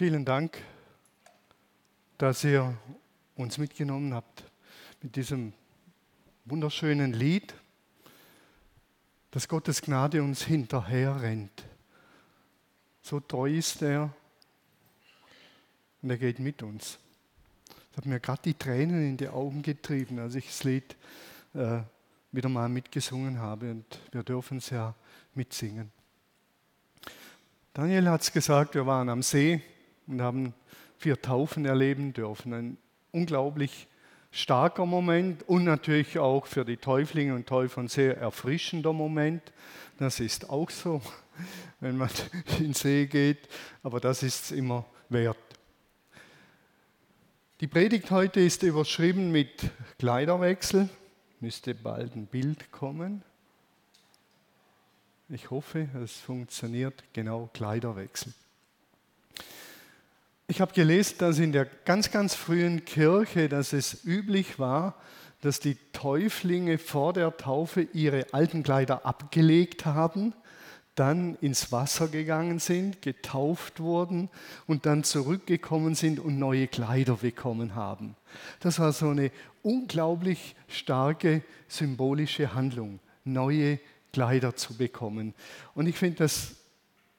Vielen Dank, dass ihr uns mitgenommen habt mit diesem wunderschönen Lied, dass Gottes Gnade uns hinterher rennt. So treu ist er und er geht mit uns. Das hat mir gerade die Tränen in die Augen getrieben, als ich das Lied äh, wieder mal mitgesungen habe und wir dürfen es ja mitsingen. Daniel hat es gesagt, wir waren am See und haben vier Taufen erleben dürfen. Ein unglaublich starker Moment und natürlich auch für die Täuflinge und Täufer ein sehr erfrischender Moment. Das ist auch so, wenn man in den See geht, aber das ist es immer wert. Die Predigt heute ist überschrieben mit Kleiderwechsel. Müsste bald ein Bild kommen. Ich hoffe, es funktioniert genau Kleiderwechsel. Ich habe gelesen, dass in der ganz, ganz frühen Kirche, dass es üblich war, dass die Täuflinge vor der Taufe ihre alten Kleider abgelegt haben dann ins Wasser gegangen sind, getauft wurden und dann zurückgekommen sind und neue Kleider bekommen haben. Das war so eine unglaublich starke symbolische Handlung, neue Kleider zu bekommen. Und ich finde das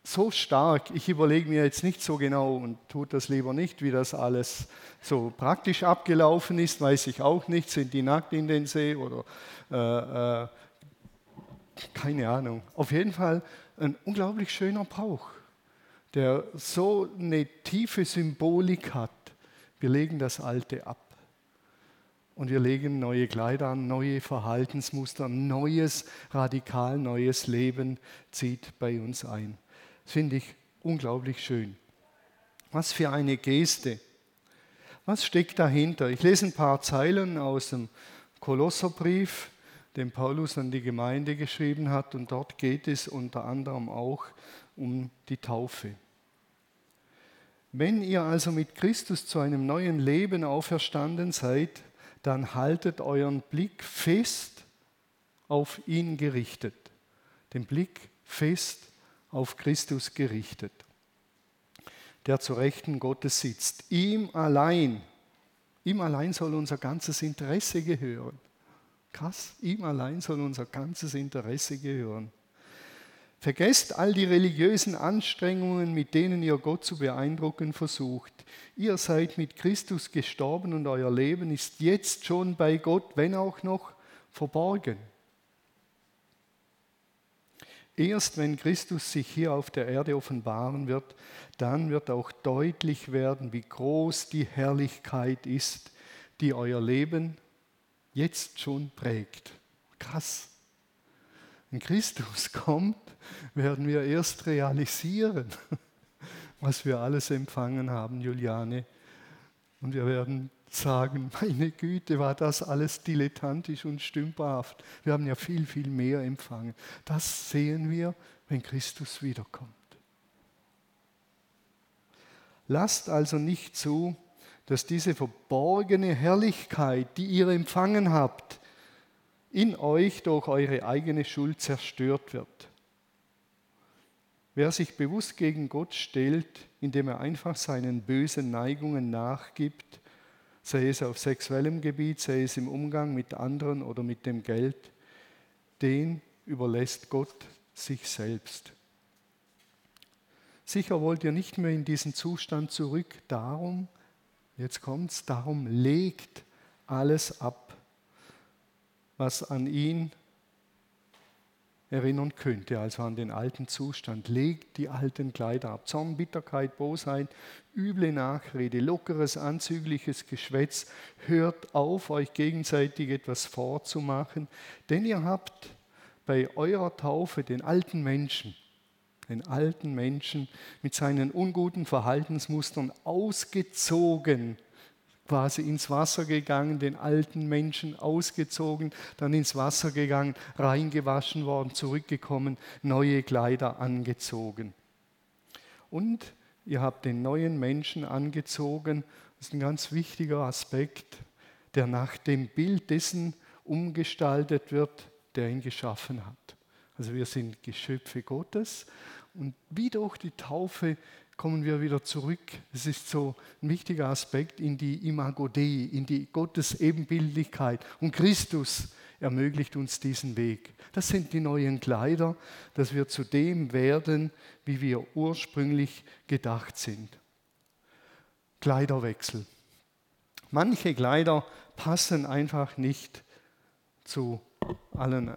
so stark, ich überlege mir jetzt nicht so genau und tue das lieber nicht, wie das alles so praktisch abgelaufen ist, weiß ich auch nicht, sind die nackt in den See oder äh, äh, keine Ahnung. Auf jeden Fall ein unglaublich schöner Brauch, der so eine tiefe Symbolik hat. Wir legen das Alte ab und wir legen neue Kleider an, neue Verhaltensmuster, neues, radikal neues Leben zieht bei uns ein. Finde ich unglaublich schön. Was für eine Geste. Was steckt dahinter? Ich lese ein paar Zeilen aus dem Kolosserbrief den Paulus an die Gemeinde geschrieben hat. Und dort geht es unter anderem auch um die Taufe. Wenn ihr also mit Christus zu einem neuen Leben auferstanden seid, dann haltet euren Blick fest auf ihn gerichtet. Den Blick fest auf Christus gerichtet, der zu Rechten Gottes sitzt. Ihm allein, ihm allein soll unser ganzes Interesse gehören. Krass, ihm allein soll unser ganzes Interesse gehören. Vergesst all die religiösen Anstrengungen, mit denen ihr Gott zu beeindrucken versucht. Ihr seid mit Christus gestorben und euer Leben ist jetzt schon bei Gott, wenn auch noch verborgen. Erst wenn Christus sich hier auf der Erde offenbaren wird, dann wird auch deutlich werden, wie groß die Herrlichkeit ist, die euer Leben jetzt schon prägt. Krass. Wenn Christus kommt, werden wir erst realisieren, was wir alles empfangen haben, Juliane. Und wir werden sagen, meine Güte, war das alles dilettantisch und stümperhaft. Wir haben ja viel, viel mehr empfangen. Das sehen wir, wenn Christus wiederkommt. Lasst also nicht zu, dass diese verborgene Herrlichkeit, die ihr empfangen habt, in euch durch eure eigene Schuld zerstört wird. Wer sich bewusst gegen Gott stellt, indem er einfach seinen bösen Neigungen nachgibt, sei es auf sexuellem Gebiet, sei es im Umgang mit anderen oder mit dem Geld, den überlässt Gott sich selbst. Sicher wollt ihr nicht mehr in diesen Zustand zurück, darum Jetzt kommt es, darum legt alles ab, was an ihn erinnern könnte, also an den alten Zustand. Legt die alten Kleider ab. Zorn, Bitterkeit, Bosheit, üble Nachrede, lockeres, anzügliches Geschwätz. Hört auf, euch gegenseitig etwas vorzumachen, denn ihr habt bei eurer Taufe den alten Menschen, den alten Menschen mit seinen unguten Verhaltensmustern ausgezogen, quasi ins Wasser gegangen, den alten Menschen ausgezogen, dann ins Wasser gegangen, reingewaschen worden, zurückgekommen, neue Kleider angezogen. Und ihr habt den neuen Menschen angezogen, das ist ein ganz wichtiger Aspekt, der nach dem Bild dessen umgestaltet wird, der ihn geschaffen hat. Also wir sind Geschöpfe Gottes und wie durch die Taufe kommen wir wieder zurück. Es ist so ein wichtiger Aspekt in die Imago Dei, in die Gottes Ebenbildlichkeit. Und Christus ermöglicht uns diesen Weg. Das sind die neuen Kleider, dass wir zu dem werden, wie wir ursprünglich gedacht sind. Kleiderwechsel. Manche Kleider passen einfach nicht zu allen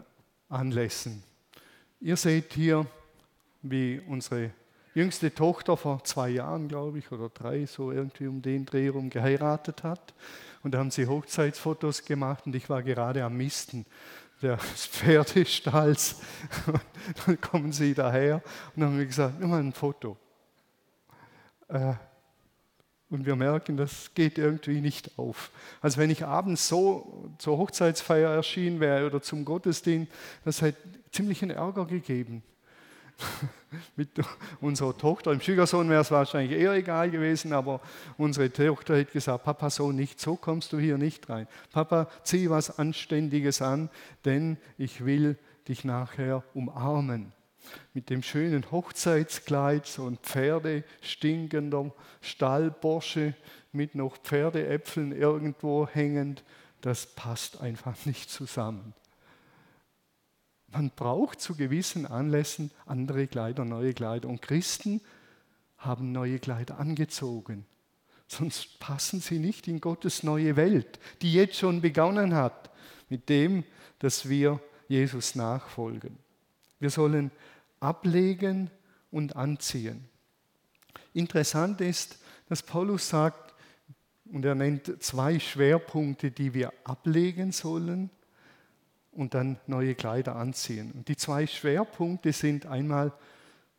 Anlässen. Ihr seht hier, wie unsere jüngste Tochter vor zwei Jahren, glaube ich, oder drei, so irgendwie um den Dreh rum geheiratet hat. Und da haben sie Hochzeitsfotos gemacht und ich war gerade am Misten des Pferdestalls. Und dann kommen sie daher und haben mir gesagt, nimm mal ein Foto. Äh, und wir merken, das geht irgendwie nicht auf. Also wenn ich abends so zur Hochzeitsfeier erschienen wäre oder zum Gottesdienst, das hätte ziemlichen Ärger gegeben. mit unserer Tochter. Im Schwiegersohn wäre es wahrscheinlich eher egal gewesen, aber unsere Tochter hat gesagt, Papa, so nicht, so kommst du hier nicht rein. Papa, zieh was Anständiges an, denn ich will dich nachher umarmen. Mit dem schönen Hochzeitskleid, so ein Pferdestinkender Stallbursche mit noch Pferdeäpfeln irgendwo hängend, das passt einfach nicht zusammen. Man braucht zu gewissen Anlässen andere Kleider, neue Kleider. Und Christen haben neue Kleider angezogen. Sonst passen sie nicht in Gottes neue Welt, die jetzt schon begonnen hat, mit dem, dass wir Jesus nachfolgen. Wir sollen ablegen und anziehen. Interessant ist, dass Paulus sagt, und er nennt zwei Schwerpunkte, die wir ablegen sollen und dann neue Kleider anziehen. Und die zwei Schwerpunkte sind einmal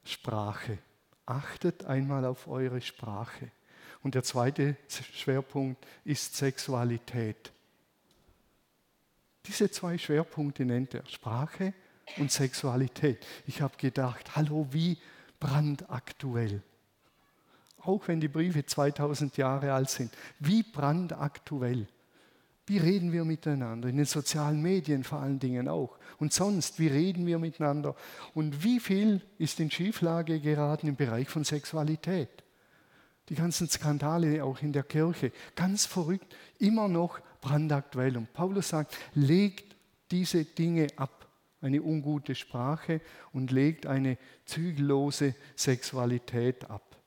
Sprache. Achtet einmal auf eure Sprache. Und der zweite Schwerpunkt ist Sexualität. Diese zwei Schwerpunkte nennt er Sprache und Sexualität. Ich habe gedacht, hallo, wie brandaktuell. Auch wenn die Briefe 2000 Jahre alt sind, wie brandaktuell. Wie reden wir miteinander? In den sozialen Medien vor allen Dingen auch. Und sonst, wie reden wir miteinander? Und wie viel ist in Schieflage geraten im Bereich von Sexualität? Die ganzen Skandale auch in der Kirche. Ganz verrückt, immer noch brandaktuell. Und Paulus sagt, legt diese Dinge ab, eine ungute Sprache und legt eine zügellose Sexualität ab.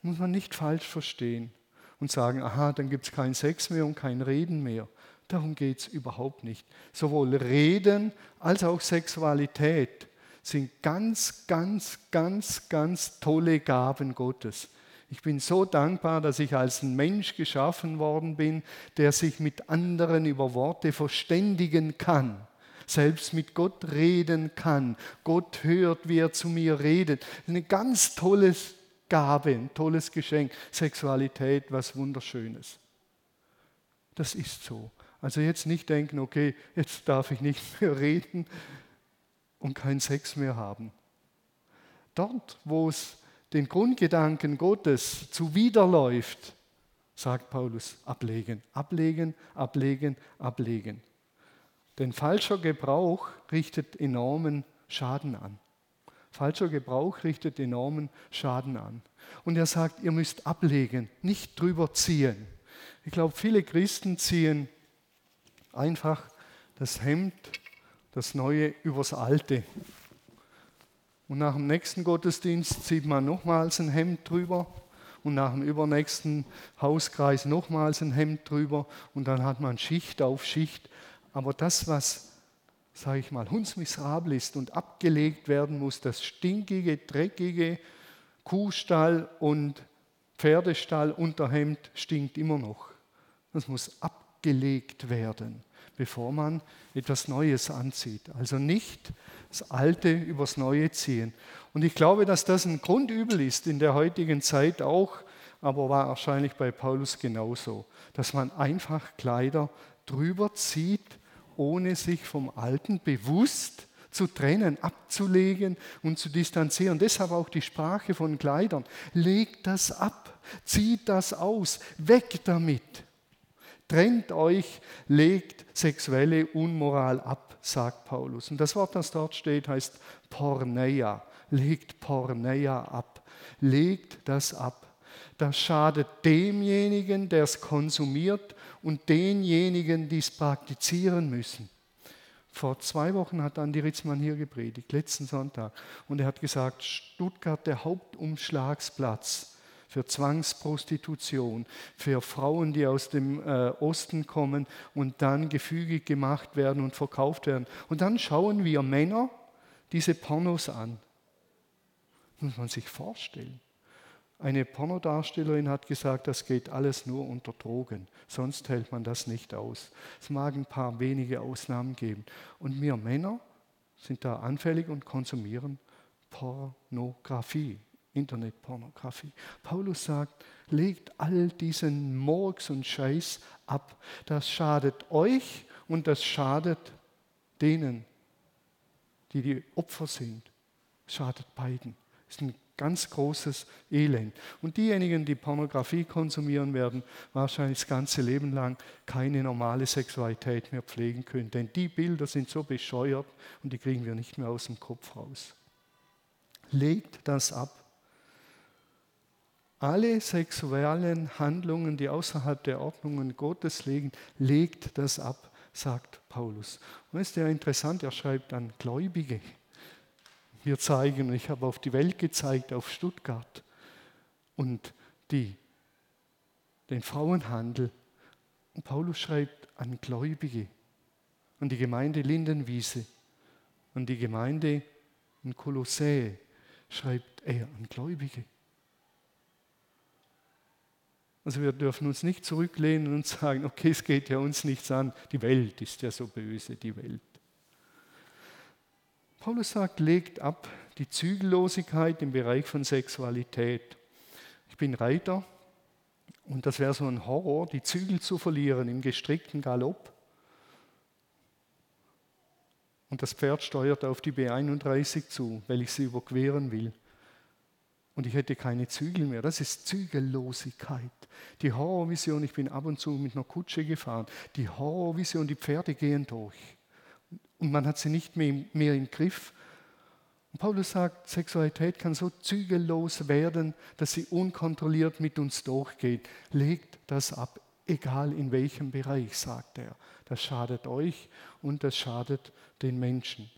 Muss man nicht falsch verstehen und sagen, aha, dann gibt es keinen Sex mehr und kein Reden mehr. Darum geht es überhaupt nicht. Sowohl Reden als auch Sexualität sind ganz, ganz, ganz, ganz tolle Gaben Gottes. Ich bin so dankbar, dass ich als ein Mensch geschaffen worden bin, der sich mit anderen über Worte verständigen kann, selbst mit Gott reden kann. Gott hört, wie er zu mir redet. Das ist ein ganz tolles Gabe, ein tolles Geschenk. Sexualität, was Wunderschönes. Das ist so. Also jetzt nicht denken, okay, jetzt darf ich nicht mehr reden und keinen Sex mehr haben. Dort, wo es den Grundgedanken Gottes zuwiderläuft, sagt Paulus, ablegen, ablegen, ablegen, ablegen. Denn falscher Gebrauch richtet enormen Schaden an. Falscher Gebrauch richtet enormen Schaden an. Und er sagt, ihr müsst ablegen, nicht drüber ziehen. Ich glaube, viele Christen ziehen einfach das Hemd, das Neue übers Alte. Und nach dem nächsten Gottesdienst zieht man nochmals ein Hemd drüber und nach dem übernächsten Hauskreis nochmals ein Hemd drüber und dann hat man Schicht auf Schicht. Aber das, was sage ich mal, hundsmiserabel ist und abgelegt werden muss, das stinkige, dreckige Kuhstall und Pferdestall Unterhemd stinkt immer noch. Das muss abgelegt werden, bevor man etwas Neues anzieht. Also nicht das Alte übers Neue ziehen. Und ich glaube, dass das ein Grundübel ist in der heutigen Zeit auch, aber war wahrscheinlich bei Paulus genauso, dass man einfach Kleider drüber zieht, ohne sich vom Alten bewusst zu trennen, abzulegen und zu distanzieren. Deshalb auch die Sprache von Kleidern. Legt das ab, zieht das aus, weg damit. Trennt euch, legt sexuelle Unmoral ab, sagt Paulus. Und das Wort, das dort steht, heißt Porneia. Legt Porneia ab. Legt das ab. Das schadet demjenigen, der es konsumiert und denjenigen, die es praktizieren müssen. Vor zwei Wochen hat Andi Ritzmann hier gepredigt, letzten Sonntag. Und er hat gesagt, Stuttgart der Hauptumschlagsplatz für Zwangsprostitution, für Frauen, die aus dem äh, Osten kommen und dann gefügig gemacht werden und verkauft werden. Und dann schauen wir Männer diese Pornos an. Muss man sich vorstellen. Eine Pornodarstellerin hat gesagt, das geht alles nur unter Drogen, sonst hält man das nicht aus. Es mag ein paar wenige Ausnahmen geben. Und wir Männer sind da anfällig und konsumieren Pornografie, Internetpornografie. Paulus sagt, legt all diesen Murks und Scheiß ab. Das schadet euch und das schadet denen, die die Opfer sind. Schadet beiden. Das ist ein ganz großes Elend. Und diejenigen, die Pornografie konsumieren, werden wahrscheinlich das ganze Leben lang keine normale Sexualität mehr pflegen können. Denn die Bilder sind so bescheuert und die kriegen wir nicht mehr aus dem Kopf raus. Legt das ab. Alle sexuellen Handlungen, die außerhalb der Ordnungen Gottes liegen, legt das ab, sagt Paulus. Und das ist ja interessant, er schreibt an Gläubige mir zeigen. Ich habe auf die Welt gezeigt, auf Stuttgart und die, den Frauenhandel. Und Paulus schreibt an Gläubige, an die Gemeinde Lindenwiese, an die Gemeinde in Kolossä, schreibt er an Gläubige. Also wir dürfen uns nicht zurücklehnen und sagen, okay, es geht ja uns nichts an, die Welt ist ja so böse, die Welt. Paulus sagt, legt ab die Zügellosigkeit im Bereich von Sexualität. Ich bin Reiter und das wäre so ein Horror, die Zügel zu verlieren im gestrickten Galopp. Und das Pferd steuert auf die B31 zu, weil ich sie überqueren will. Und ich hätte keine Zügel mehr. Das ist Zügellosigkeit. Die Horrorvision, ich bin ab und zu mit einer Kutsche gefahren. Die Horrorvision, die Pferde gehen durch und man hat sie nicht mehr, mehr im Griff. Und Paulus sagt, Sexualität kann so zügellos werden, dass sie unkontrolliert mit uns durchgeht. Legt das ab, egal in welchem Bereich, sagt er. Das schadet euch und das schadet den Menschen.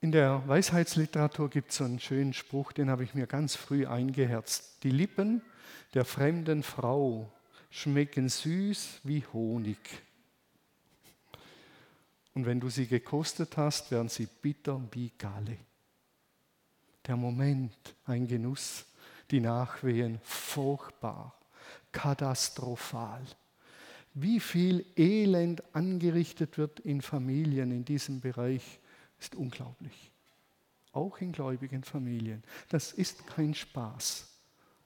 In der Weisheitsliteratur gibt es so einen schönen Spruch, den habe ich mir ganz früh eingeherzt. Die Lippen der fremden Frau schmecken süß wie Honig. Und wenn du sie gekostet hast, werden sie bitter wie Galle. Der Moment, ein Genuss, die Nachwehen, furchtbar, katastrophal. Wie viel Elend angerichtet wird in Familien in diesem Bereich, ist unglaublich. Auch in gläubigen Familien. Das ist kein Spaß.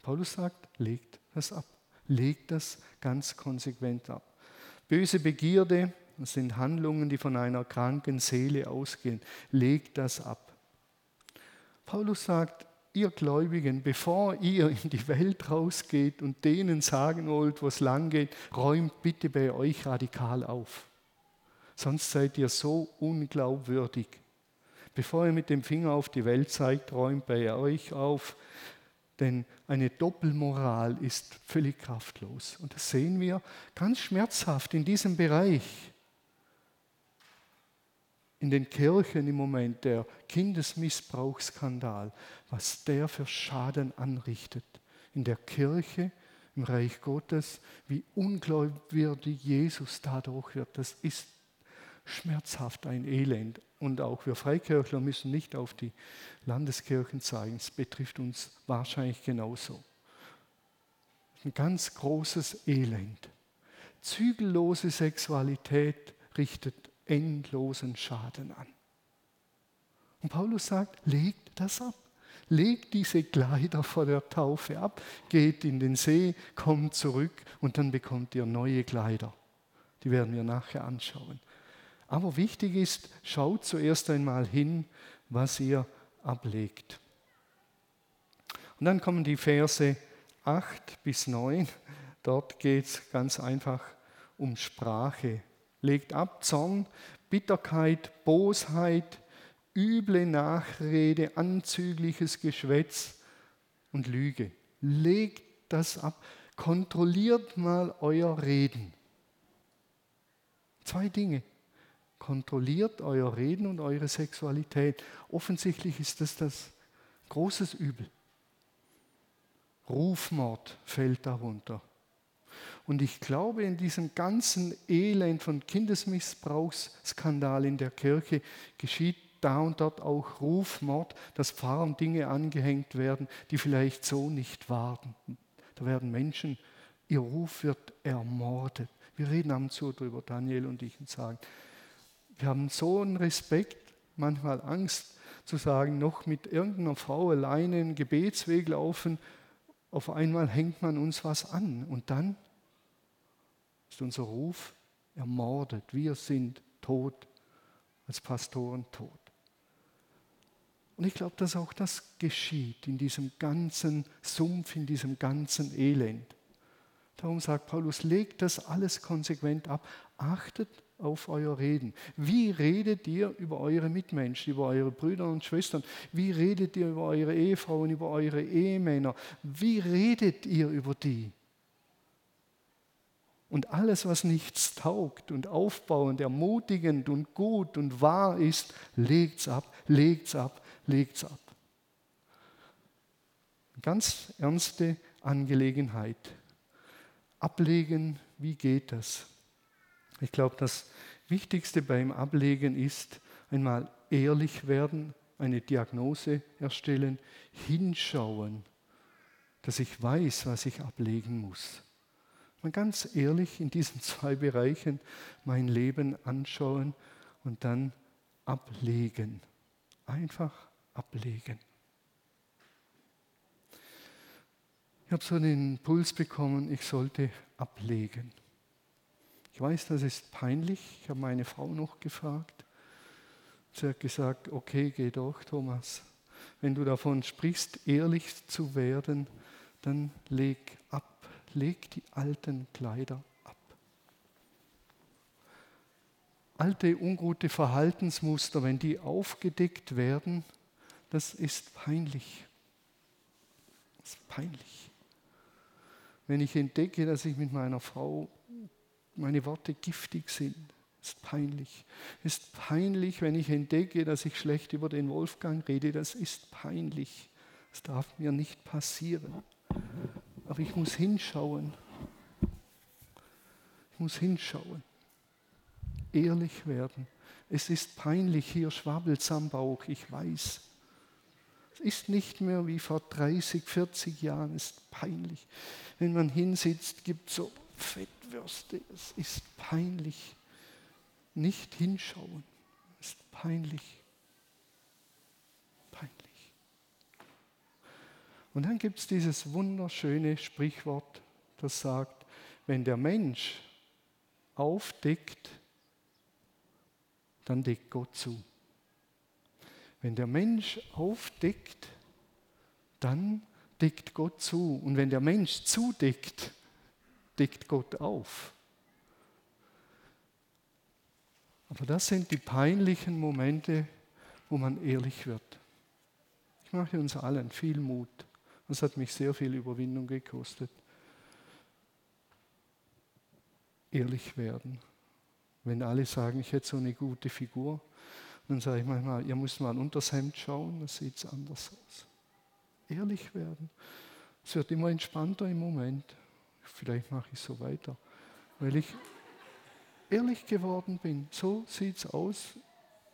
Paulus sagt, legt das ab. Legt das ganz konsequent ab. Böse Begierde, das sind Handlungen, die von einer kranken Seele ausgehen. Legt das ab. Paulus sagt, ihr Gläubigen, bevor ihr in die Welt rausgeht und denen sagen wollt, wo es lang geht, räumt bitte bei euch radikal auf. Sonst seid ihr so unglaubwürdig. Bevor ihr mit dem Finger auf die Welt zeigt, räumt bei euch auf, denn eine Doppelmoral ist völlig kraftlos. Und das sehen wir ganz schmerzhaft in diesem Bereich in den Kirchen im Moment der Kindesmissbrauchsskandal, was der für Schaden anrichtet. In der Kirche, im Reich Gottes, wie unglaubwürdig Jesus dadurch wird. Das ist schmerzhaft ein Elend. Und auch wir Freikirchler müssen nicht auf die Landeskirchen zeigen. Es betrifft uns wahrscheinlich genauso. Ein ganz großes Elend. Zügellose Sexualität richtet endlosen Schaden an. Und Paulus sagt, legt das ab. Legt diese Kleider vor der Taufe ab, geht in den See, kommt zurück und dann bekommt ihr neue Kleider. Die werden wir nachher anschauen. Aber wichtig ist, schaut zuerst einmal hin, was ihr ablegt. Und dann kommen die Verse 8 bis 9. Dort geht es ganz einfach um Sprache. Legt ab Zorn, Bitterkeit, Bosheit, üble Nachrede, anzügliches Geschwätz und Lüge. Legt das ab. Kontrolliert mal euer Reden. Zwei Dinge. Kontrolliert euer Reden und eure Sexualität. Offensichtlich ist das das großes Übel. Rufmord fällt darunter. Und ich glaube, in diesem ganzen Elend von Kindesmissbrauchsskandal in der Kirche geschieht da und dort auch Rufmord, dass Pfarrern Dinge angehängt werden, die vielleicht so nicht waren. Da werden Menschen, ihr Ruf wird ermordet. Wir reden ab und zu darüber, Daniel und ich, und sagen, wir haben so einen Respekt, manchmal Angst zu sagen, noch mit irgendeiner Frau alleine einen Gebetsweg laufen, auf einmal hängt man uns was an und dann ist unser Ruf ermordet. Wir sind tot, als Pastoren tot. Und ich glaube, dass auch das geschieht in diesem ganzen Sumpf, in diesem ganzen Elend. Darum sagt Paulus, legt das alles konsequent ab, achtet auf euer Reden. Wie redet ihr über eure Mitmenschen, über eure Brüder und Schwestern? Wie redet ihr über eure Ehefrauen, über eure Ehemänner? Wie redet ihr über die? Und alles, was nichts taugt und aufbauend, ermutigend und gut und wahr ist, legt's ab, legt's ab, legt's ab. Ganz ernste Angelegenheit. Ablegen, wie geht das? Ich glaube, das Wichtigste beim Ablegen ist einmal ehrlich werden, eine Diagnose erstellen, hinschauen, dass ich weiß, was ich ablegen muss. Mal ganz ehrlich in diesen zwei Bereichen mein Leben anschauen und dann ablegen. Einfach ablegen. Ich habe so den Impuls bekommen, ich sollte ablegen. Ich weiß, das ist peinlich. Ich habe meine Frau noch gefragt. Sie hat gesagt, okay, geh doch, Thomas. Wenn du davon sprichst, ehrlich zu werden, dann leg ab, leg die alten Kleider ab. Alte, ungute Verhaltensmuster, wenn die aufgedeckt werden, das ist peinlich. Das ist peinlich. Wenn ich entdecke, dass ich mit meiner Frau meine Worte giftig sind, ist peinlich. Ist peinlich, wenn ich entdecke, dass ich schlecht über den Wolfgang rede. Das ist peinlich. Das darf mir nicht passieren. Aber ich muss hinschauen. Ich muss hinschauen. Ehrlich werden. Es ist peinlich, hier schwabbelt es am Bauch, ich weiß ist nicht mehr wie vor 30, 40 Jahren, ist peinlich. Wenn man hinsitzt, gibt es so Fettwürste, es ist peinlich. Nicht hinschauen, ist peinlich. Peinlich. Und dann gibt es dieses wunderschöne Sprichwort, das sagt, wenn der Mensch aufdeckt, dann deckt Gott zu. Wenn der Mensch aufdeckt, dann deckt Gott zu. Und wenn der Mensch zudeckt, deckt Gott auf. Aber das sind die peinlichen Momente, wo man ehrlich wird. Ich mache uns allen viel Mut. Das hat mich sehr viel Überwindung gekostet. Ehrlich werden. Wenn alle sagen, ich hätte so eine gute Figur, dann sage ich manchmal, ihr müsst mal unter das Hemd schauen, das sieht anders aus. Ehrlich werden. Es wird immer entspannter im Moment. Vielleicht mache ich so weiter, weil ich ehrlich geworden bin. So sieht es aus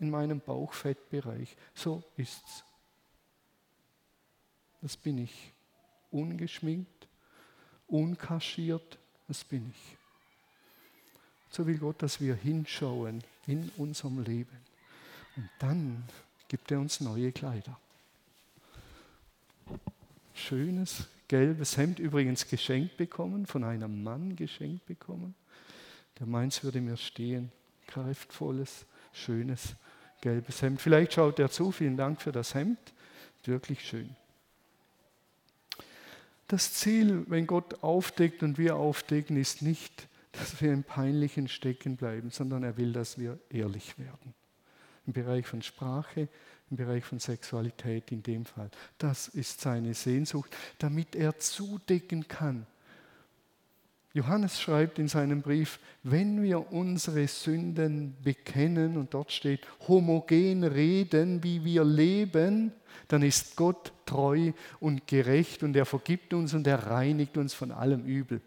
in meinem Bauchfettbereich. So ist's. Das bin ich. Ungeschminkt, unkaschiert, das bin ich. So will Gott, dass wir hinschauen in unserem Leben. Und dann gibt er uns neue Kleider. Schönes gelbes Hemd, übrigens geschenkt bekommen, von einem Mann geschenkt bekommen. Der meins würde mir stehen. Kraftvolles, schönes gelbes Hemd. Vielleicht schaut er zu. Vielen Dank für das Hemd. Wirklich schön. Das Ziel, wenn Gott aufdeckt und wir aufdecken, ist nicht, dass wir im Peinlichen stecken bleiben, sondern er will, dass wir ehrlich werden im Bereich von Sprache, im Bereich von Sexualität in dem Fall. Das ist seine Sehnsucht, damit er zudecken kann. Johannes schreibt in seinem Brief, wenn wir unsere Sünden bekennen und dort steht, homogen reden, wie wir leben, dann ist Gott treu und gerecht und er vergibt uns und er reinigt uns von allem Übel.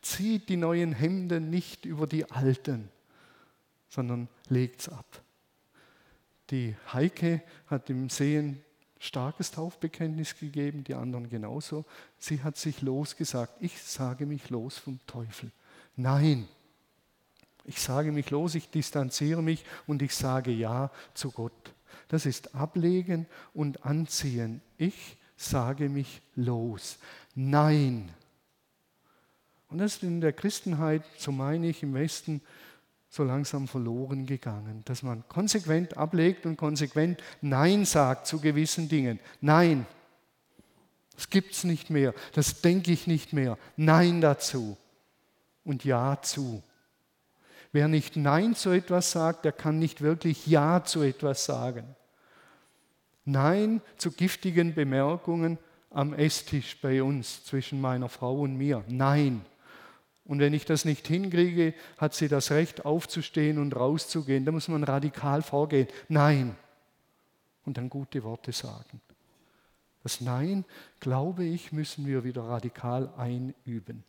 Zieht die neuen Hemden nicht über die alten, sondern legt's ab. Die Heike hat im Sehen starkes Taufbekenntnis gegeben, die anderen genauso. Sie hat sich losgesagt, ich sage mich los vom Teufel. Nein, ich sage mich los, ich distanziere mich und ich sage Ja zu Gott. Das ist ablegen und anziehen. Ich sage mich los. Nein. Und das ist in der Christenheit, so meine ich, im Westen so langsam verloren gegangen, dass man konsequent ablegt und konsequent Nein sagt zu gewissen Dingen. Nein, das gibt es nicht mehr, das denke ich nicht mehr. Nein dazu und Ja zu. Wer nicht Nein zu etwas sagt, der kann nicht wirklich Ja zu etwas sagen. Nein zu giftigen Bemerkungen am Esstisch bei uns zwischen meiner Frau und mir. Nein. Und wenn ich das nicht hinkriege, hat sie das Recht aufzustehen und rauszugehen. Da muss man radikal vorgehen. Nein. Und dann gute Worte sagen. Das Nein, glaube ich, müssen wir wieder radikal einüben.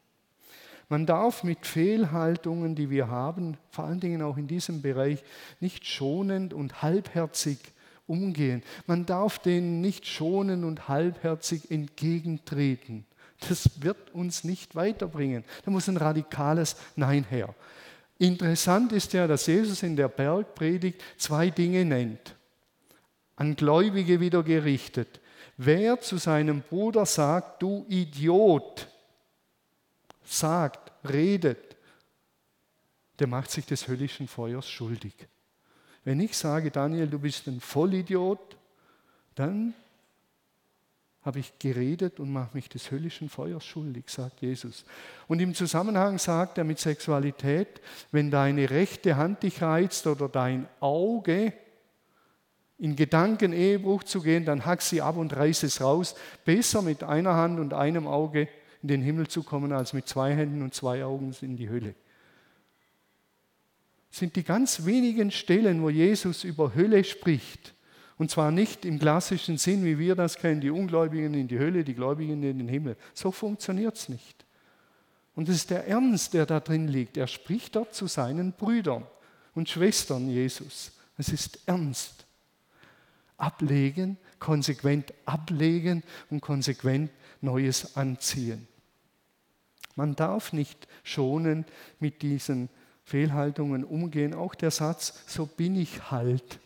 Man darf mit Fehlhaltungen, die wir haben, vor allen Dingen auch in diesem Bereich, nicht schonend und halbherzig umgehen. Man darf denen nicht schonend und halbherzig entgegentreten. Das wird uns nicht weiterbringen. Da muss ein radikales Nein her. Interessant ist ja, dass Jesus in der Bergpredigt zwei Dinge nennt. An Gläubige wieder gerichtet. Wer zu seinem Bruder sagt, du Idiot, sagt, redet, der macht sich des höllischen Feuers schuldig. Wenn ich sage, Daniel, du bist ein Vollidiot, dann habe ich geredet und mache mich des höllischen Feuers schuldig, sagt Jesus. Und im Zusammenhang sagt er mit Sexualität, wenn deine rechte Hand dich reizt oder dein Auge, in Gedanken Ehebruch zu gehen, dann hack sie ab und reiß es raus. Besser mit einer Hand und einem Auge in den Himmel zu kommen, als mit zwei Händen und zwei Augen in die Hölle. Sind die ganz wenigen Stellen, wo Jesus über Hölle spricht. Und zwar nicht im klassischen Sinn, wie wir das kennen, die Ungläubigen in die Hölle, die Gläubigen in den Himmel. So funktioniert es nicht. Und es ist der Ernst, der da drin liegt. Er spricht dort zu seinen Brüdern und Schwestern Jesus. Es ist ernst. Ablegen, konsequent ablegen und konsequent Neues anziehen. Man darf nicht schonen mit diesen Fehlhaltungen umgehen. Auch der Satz, so bin ich halt,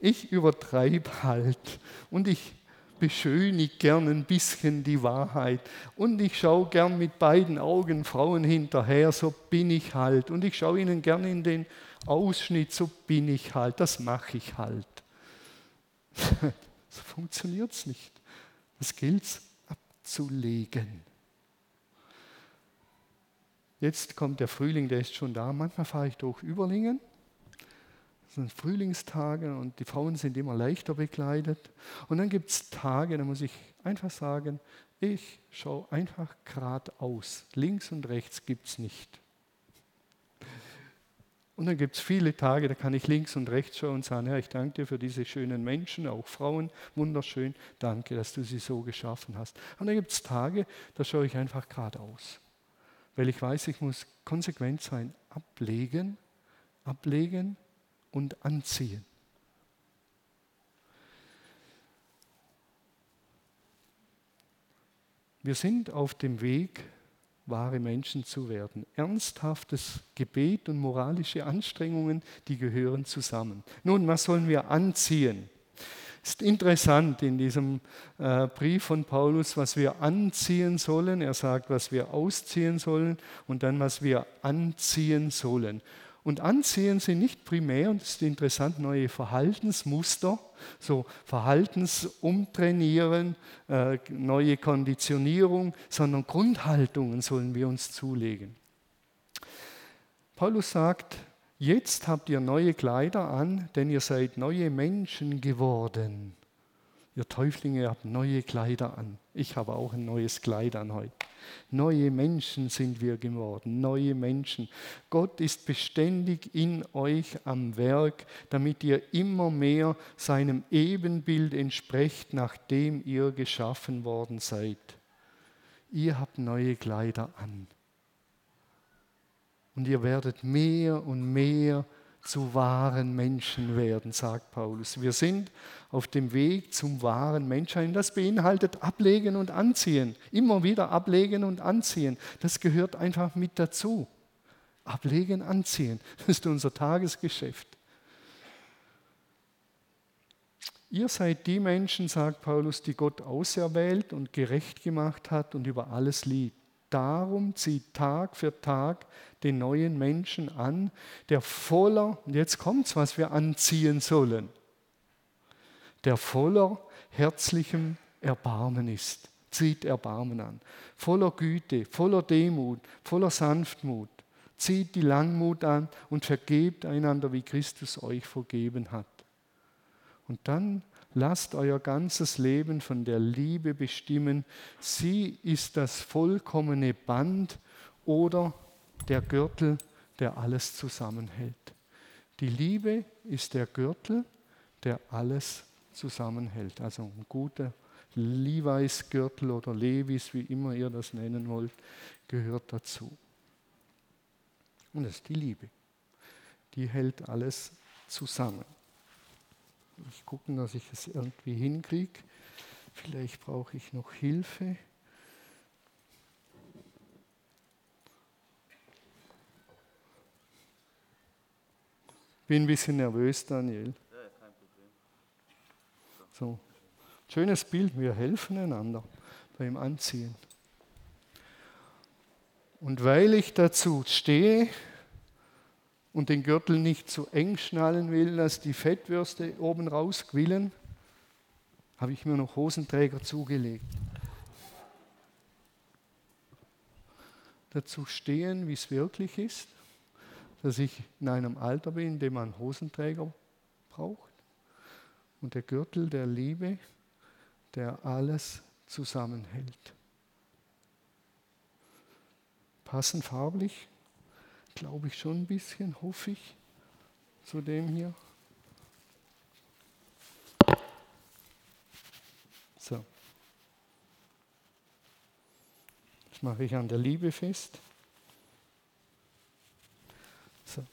ich übertreibe halt und ich beschönige gern ein bisschen die Wahrheit und ich schaue gern mit beiden Augen Frauen hinterher, so bin ich halt und ich schaue ihnen gern in den Ausschnitt, so bin ich halt, das mache ich halt. so funktioniert es nicht. Das gilt abzulegen. Jetzt kommt der Frühling, der ist schon da. Manchmal fahre ich durch Überlingen das sind Frühlingstage und die Frauen sind immer leichter bekleidet. Und dann gibt es Tage, da muss ich einfach sagen, ich schaue einfach geradeaus. Links und rechts gibt es nicht. Und dann gibt es viele Tage, da kann ich links und rechts schauen und sagen, Herr, ich danke dir für diese schönen Menschen, auch Frauen, wunderschön, danke, dass du sie so geschaffen hast. Und dann gibt es Tage, da schaue ich einfach geradeaus, weil ich weiß, ich muss konsequent sein, ablegen, ablegen, und anziehen. Wir sind auf dem Weg, wahre Menschen zu werden. Ernsthaftes Gebet und moralische Anstrengungen, die gehören zusammen. Nun, was sollen wir anziehen? Ist interessant in diesem äh, Brief von Paulus, was wir anziehen sollen. Er sagt, was wir ausziehen sollen und dann, was wir anziehen sollen. Und anziehen sie nicht primär, und das ist interessant, neue Verhaltensmuster, so Verhaltensumtrainieren, äh, neue Konditionierung, sondern Grundhaltungen sollen wir uns zulegen. Paulus sagt, Jetzt habt ihr neue Kleider an, denn ihr seid neue Menschen geworden. Ihr Täuflinge habt neue Kleider an. Ich habe auch ein neues Kleid an heute. Neue Menschen sind wir geworden, neue Menschen. Gott ist beständig in euch am Werk, damit ihr immer mehr seinem Ebenbild entsprecht, nachdem ihr geschaffen worden seid. Ihr habt neue Kleider an. Und ihr werdet mehr und mehr zu wahren Menschen werden, sagt Paulus. Wir sind auf dem Weg zum wahren Menschsein. Das beinhaltet ablegen und anziehen. Immer wieder ablegen und anziehen. Das gehört einfach mit dazu. Ablegen, anziehen. Das ist unser Tagesgeschäft. Ihr seid die Menschen, sagt Paulus, die Gott auserwählt und gerecht gemacht hat und über alles liebt. Darum zieht Tag für Tag den neuen Menschen an, der voller, und jetzt kommt's, was wir anziehen sollen, der voller herzlichem Erbarmen ist. Zieht Erbarmen an. Voller Güte, voller Demut, voller Sanftmut. Zieht die Langmut an und vergebt einander, wie Christus euch vergeben hat. Und dann lasst euer ganzes Leben von der Liebe bestimmen. Sie ist das vollkommene Band oder der Gürtel, der alles zusammenhält. Die Liebe ist der Gürtel, der alles zusammenhält. Also ein guter Levi's Gürtel oder Levis, wie immer ihr das nennen wollt, gehört dazu. Und das ist die Liebe. Die hält alles zusammen. Ich gucke, dass ich es irgendwie hinkriege. Vielleicht brauche ich noch Hilfe. Bin ein bisschen nervös, Daniel. So. Schönes Bild, wir helfen einander beim Anziehen. Und weil ich dazu stehe und den Gürtel nicht zu eng schnallen will, dass die Fettwürste oben rausquillen, habe ich mir noch Hosenträger zugelegt. Dazu stehen, wie es wirklich ist dass ich in einem Alter bin, in dem man Hosenträger braucht und der Gürtel der Liebe, der alles zusammenhält. Passen farblich, glaube ich schon ein bisschen, hoffe ich, zu dem hier. So. Das mache ich an der Liebe fest. So.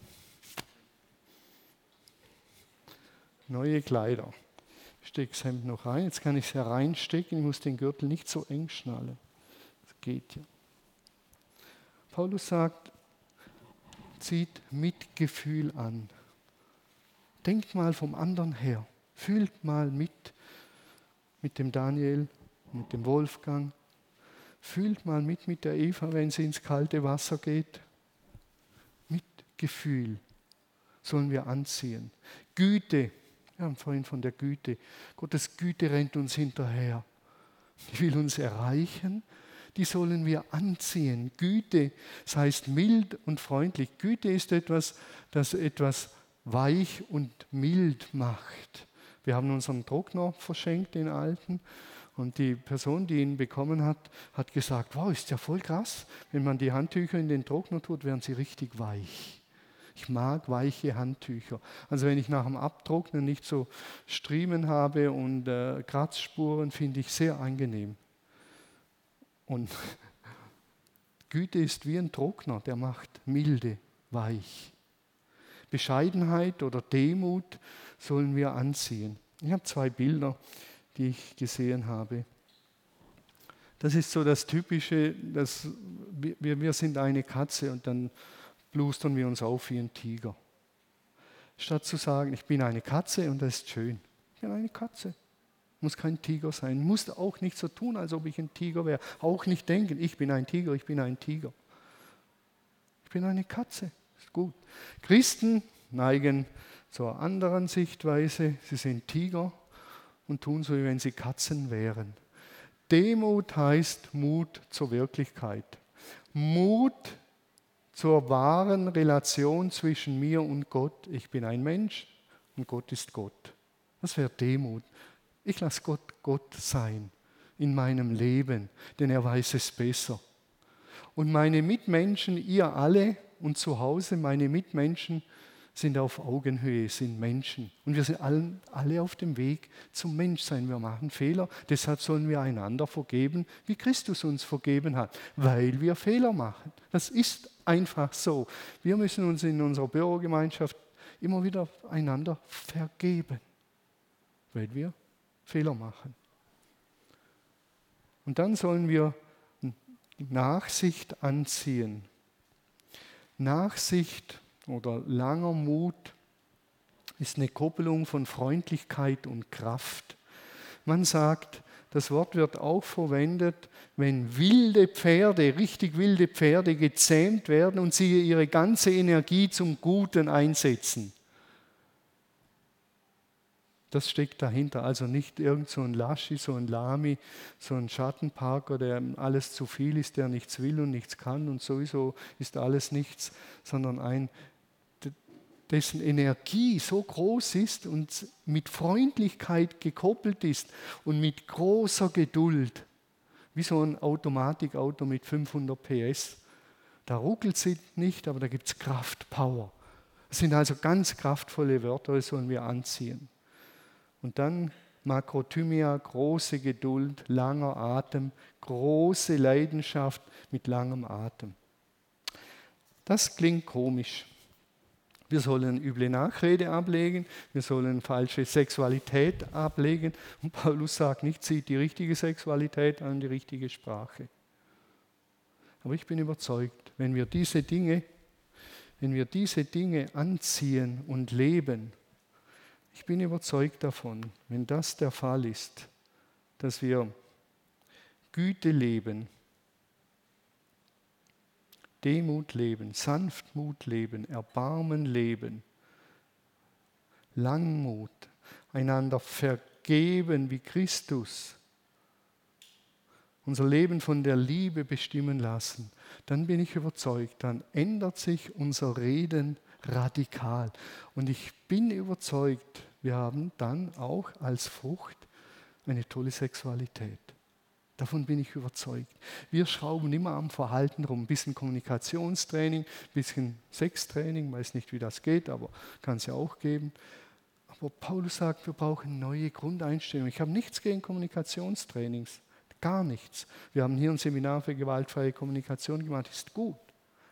Neue Kleider. Ich stecke das Hemd noch rein. Jetzt kann ich es hereinstecken. Ich muss den Gürtel nicht so eng schnallen. Das geht ja. Paulus sagt, zieht Mitgefühl an. Denkt mal vom anderen her. Fühlt mal mit, mit dem Daniel, mit dem Wolfgang. Fühlt mal mit mit der Eva, wenn sie ins kalte Wasser geht. Gefühl sollen wir anziehen. Güte, wir haben vorhin von der Güte. Gottes Güte rennt uns hinterher. Die will uns erreichen. Die sollen wir anziehen. Güte, das heißt mild und freundlich. Güte ist etwas, das etwas weich und mild macht. Wir haben unseren Trockner verschenkt, den alten. Und die Person, die ihn bekommen hat, hat gesagt, wow, ist ja voll krass. Wenn man die Handtücher in den Trockner tut, werden sie richtig weich. Ich mag weiche Handtücher. Also wenn ich nach dem Abtrocknen nicht so Striemen habe und äh, Kratzspuren, finde ich sehr angenehm. Und Güte ist wie ein Trockner, der macht milde, weich. Bescheidenheit oder Demut sollen wir anziehen. Ich habe zwei Bilder, die ich gesehen habe. Das ist so das Typische, dass wir, wir sind eine Katze und dann blustern wir uns auf wie ein Tiger. Statt zu sagen, ich bin eine Katze und das ist schön. Ich bin eine Katze. Muss kein Tiger sein. Muss auch nicht so tun, als ob ich ein Tiger wäre. Auch nicht denken, ich bin ein Tiger, ich bin ein Tiger. Ich bin eine Katze. Ist gut. Christen neigen zur anderen Sichtweise. Sie sind Tiger und tun so, wie wenn sie Katzen wären. Demut heißt Mut zur Wirklichkeit. Mut zur wahren Relation zwischen mir und Gott. Ich bin ein Mensch und Gott ist Gott. Das wäre Demut. Ich lasse Gott Gott sein in meinem Leben, denn er weiß es besser. Und meine Mitmenschen, ihr alle und zu Hause, meine Mitmenschen sind auf Augenhöhe, sind Menschen. Und wir sind alle, alle auf dem Weg zum Menschsein. Wir machen Fehler, deshalb sollen wir einander vergeben, wie Christus uns vergeben hat, weil wir Fehler machen. Das ist einfach so. Wir müssen uns in unserer Bürogemeinschaft immer wieder einander vergeben, weil wir Fehler machen. Und dann sollen wir Nachsicht anziehen. Nachsicht oder langer Mut ist eine Koppelung von Freundlichkeit und Kraft. Man sagt, das Wort wird auch verwendet, wenn wilde Pferde, richtig wilde Pferde gezähmt werden und sie ihre ganze Energie zum Guten einsetzen. Das steckt dahinter. Also nicht irgend so ein Laschi, so ein Lami, so ein Schattenparker, der alles zu viel ist, der nichts will und nichts kann und sowieso ist alles nichts, sondern ein, dessen Energie so groß ist und mit Freundlichkeit gekoppelt ist und mit großer Geduld, wie so ein Automatikauto mit 500 PS. Da ruckelt sie nicht, aber da gibt es Kraft, Power. Das sind also ganz kraftvolle Wörter, die sollen wir anziehen. Und dann Makrothymia, große Geduld, langer Atem, große Leidenschaft mit langem Atem. Das klingt komisch. Wir sollen üble Nachrede ablegen, wir sollen falsche Sexualität ablegen. Und Paulus sagt nicht, zieht die richtige Sexualität an, die richtige Sprache. Aber ich bin überzeugt, wenn wir diese Dinge, wenn wir diese Dinge anziehen und leben, ich bin überzeugt davon, wenn das der Fall ist, dass wir Güte leben, Demut leben, Sanftmut leben, Erbarmen leben, Langmut, einander vergeben wie Christus, unser Leben von der Liebe bestimmen lassen, dann bin ich überzeugt, dann ändert sich unser Reden radikal. Und ich bin überzeugt, wir haben dann auch als Frucht eine tolle Sexualität. Davon bin ich überzeugt. Wir schrauben immer am Verhalten rum. Ein bisschen Kommunikationstraining, ein bisschen Sextraining, weiß nicht, wie das geht, aber kann es ja auch geben. Aber Paulus sagt, wir brauchen neue Grundeinstellungen. Ich habe nichts gegen Kommunikationstrainings, gar nichts. Wir haben hier ein Seminar für gewaltfreie Kommunikation gemacht, ist gut,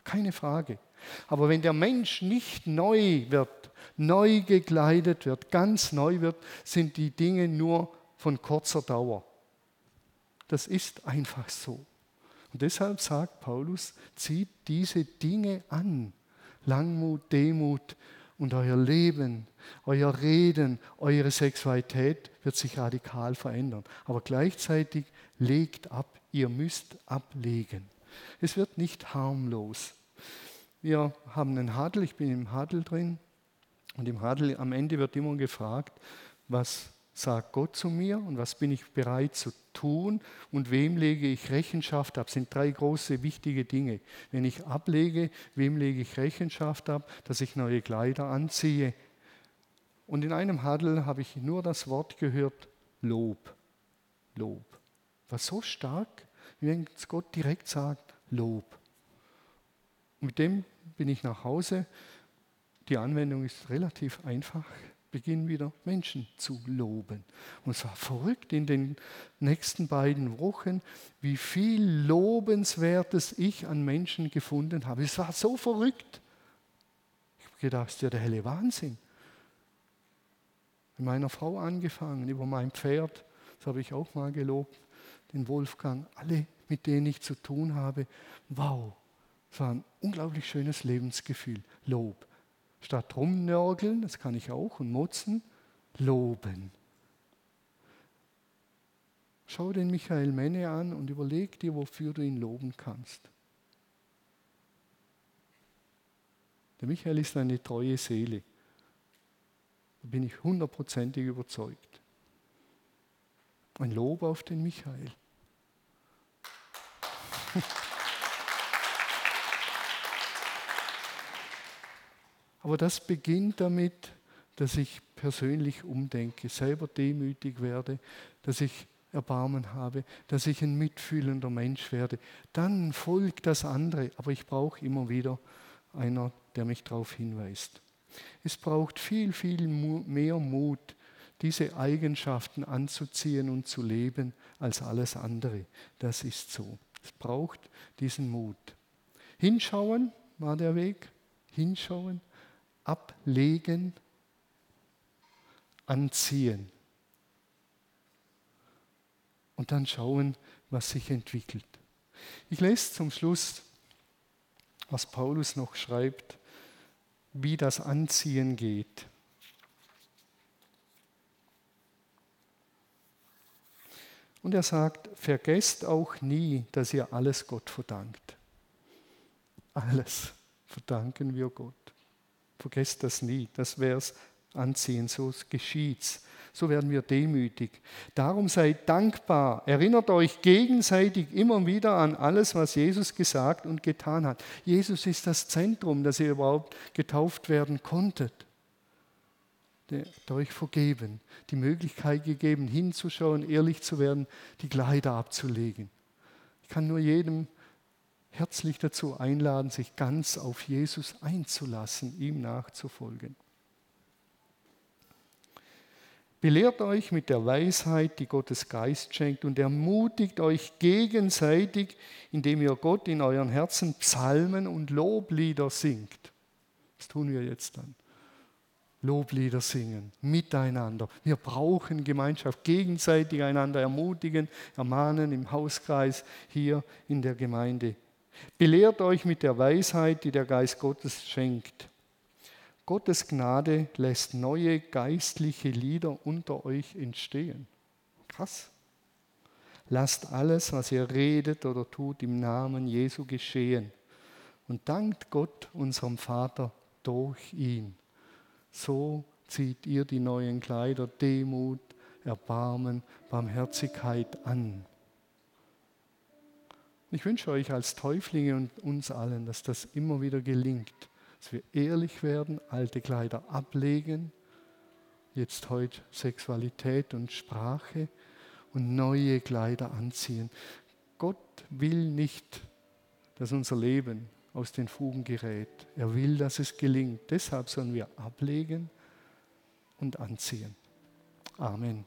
keine Frage. Aber wenn der Mensch nicht neu wird, neu gekleidet wird, ganz neu wird, sind die Dinge nur von kurzer Dauer. Das ist einfach so. Und deshalb sagt Paulus, zieht diese Dinge an. Langmut, Demut und euer Leben, euer Reden, eure Sexualität wird sich radikal verändern. Aber gleichzeitig legt ab, ihr müsst ablegen. Es wird nicht harmlos. Wir haben einen Hadel, ich bin im Hadel drin und im Hadel am Ende wird immer gefragt, was sagt Gott zu mir und was bin ich bereit zu tun und wem lege ich Rechenschaft ab. Das sind drei große wichtige Dinge. Wenn ich ablege, wem lege ich Rechenschaft ab, dass ich neue Kleider anziehe. Und in einem Hadel habe ich nur das Wort gehört, Lob. Lob. War so stark, wie wenn Gott direkt sagt, Lob. Und mit dem bin ich nach Hause. Die Anwendung ist relativ einfach. Beginn wieder Menschen zu loben. Und es war verrückt in den nächsten beiden Wochen, wie viel Lobenswertes ich an Menschen gefunden habe. Es war so verrückt. Ich habe gedacht, das ist ja der helle Wahnsinn. Mit meiner Frau angefangen, über mein Pferd, das habe ich auch mal gelobt, den Wolfgang, alle, mit denen ich zu tun habe. Wow, es war ein unglaublich schönes Lebensgefühl. Lob. Statt rumnörgeln, das kann ich auch, und motzen, loben. Schau den Michael Menne an und überleg dir, wofür du ihn loben kannst. Der Michael ist eine treue Seele. Da bin ich hundertprozentig überzeugt. Ein Lob auf den Michael. Aber das beginnt damit, dass ich persönlich umdenke, selber demütig werde, dass ich Erbarmen habe, dass ich ein mitfühlender Mensch werde. Dann folgt das andere, aber ich brauche immer wieder einer, der mich darauf hinweist. Es braucht viel, viel mehr Mut, diese Eigenschaften anzuziehen und zu leben als alles andere. Das ist so. Es braucht diesen Mut. Hinschauen war der Weg. Hinschauen, ablegen, anziehen. Und dann schauen, was sich entwickelt. Ich lese zum Schluss, was Paulus noch schreibt, wie das Anziehen geht. Und er sagt, vergesst auch nie, dass ihr alles Gott verdankt. Alles verdanken wir Gott. Vergesst das nie, das wäre es anziehen, so geschieht's. So werden wir demütig. Darum seid dankbar. Erinnert euch gegenseitig immer wieder an alles, was Jesus gesagt und getan hat. Jesus ist das Zentrum, dass ihr überhaupt getauft werden konntet. Der hat euch vergeben, die Möglichkeit gegeben, hinzuschauen, ehrlich zu werden, die Kleider abzulegen. Ich kann nur jedem herzlich dazu einladen, sich ganz auf Jesus einzulassen, ihm nachzufolgen. Belehrt euch mit der Weisheit, die Gottes Geist schenkt und ermutigt euch gegenseitig, indem ihr Gott in euren Herzen Psalmen und Loblieder singt. Das tun wir jetzt dann. Loblieder singen, miteinander. Wir brauchen Gemeinschaft, gegenseitig einander ermutigen, ermahnen im Hauskreis, hier in der Gemeinde. Belehrt euch mit der Weisheit, die der Geist Gottes schenkt. Gottes Gnade lässt neue geistliche Lieder unter euch entstehen. Krass. Lasst alles, was ihr redet oder tut, im Namen Jesu geschehen. Und dankt Gott, unserem Vater, durch ihn. So zieht ihr die neuen Kleider Demut, Erbarmen, Barmherzigkeit an. Ich wünsche euch als Täuflinge und uns allen, dass das immer wieder gelingt, dass wir ehrlich werden, alte Kleider ablegen, jetzt heute Sexualität und Sprache und neue Kleider anziehen. Gott will nicht, dass unser Leben aus den Fugen gerät. Er will, dass es gelingt. Deshalb sollen wir ablegen und anziehen. Amen.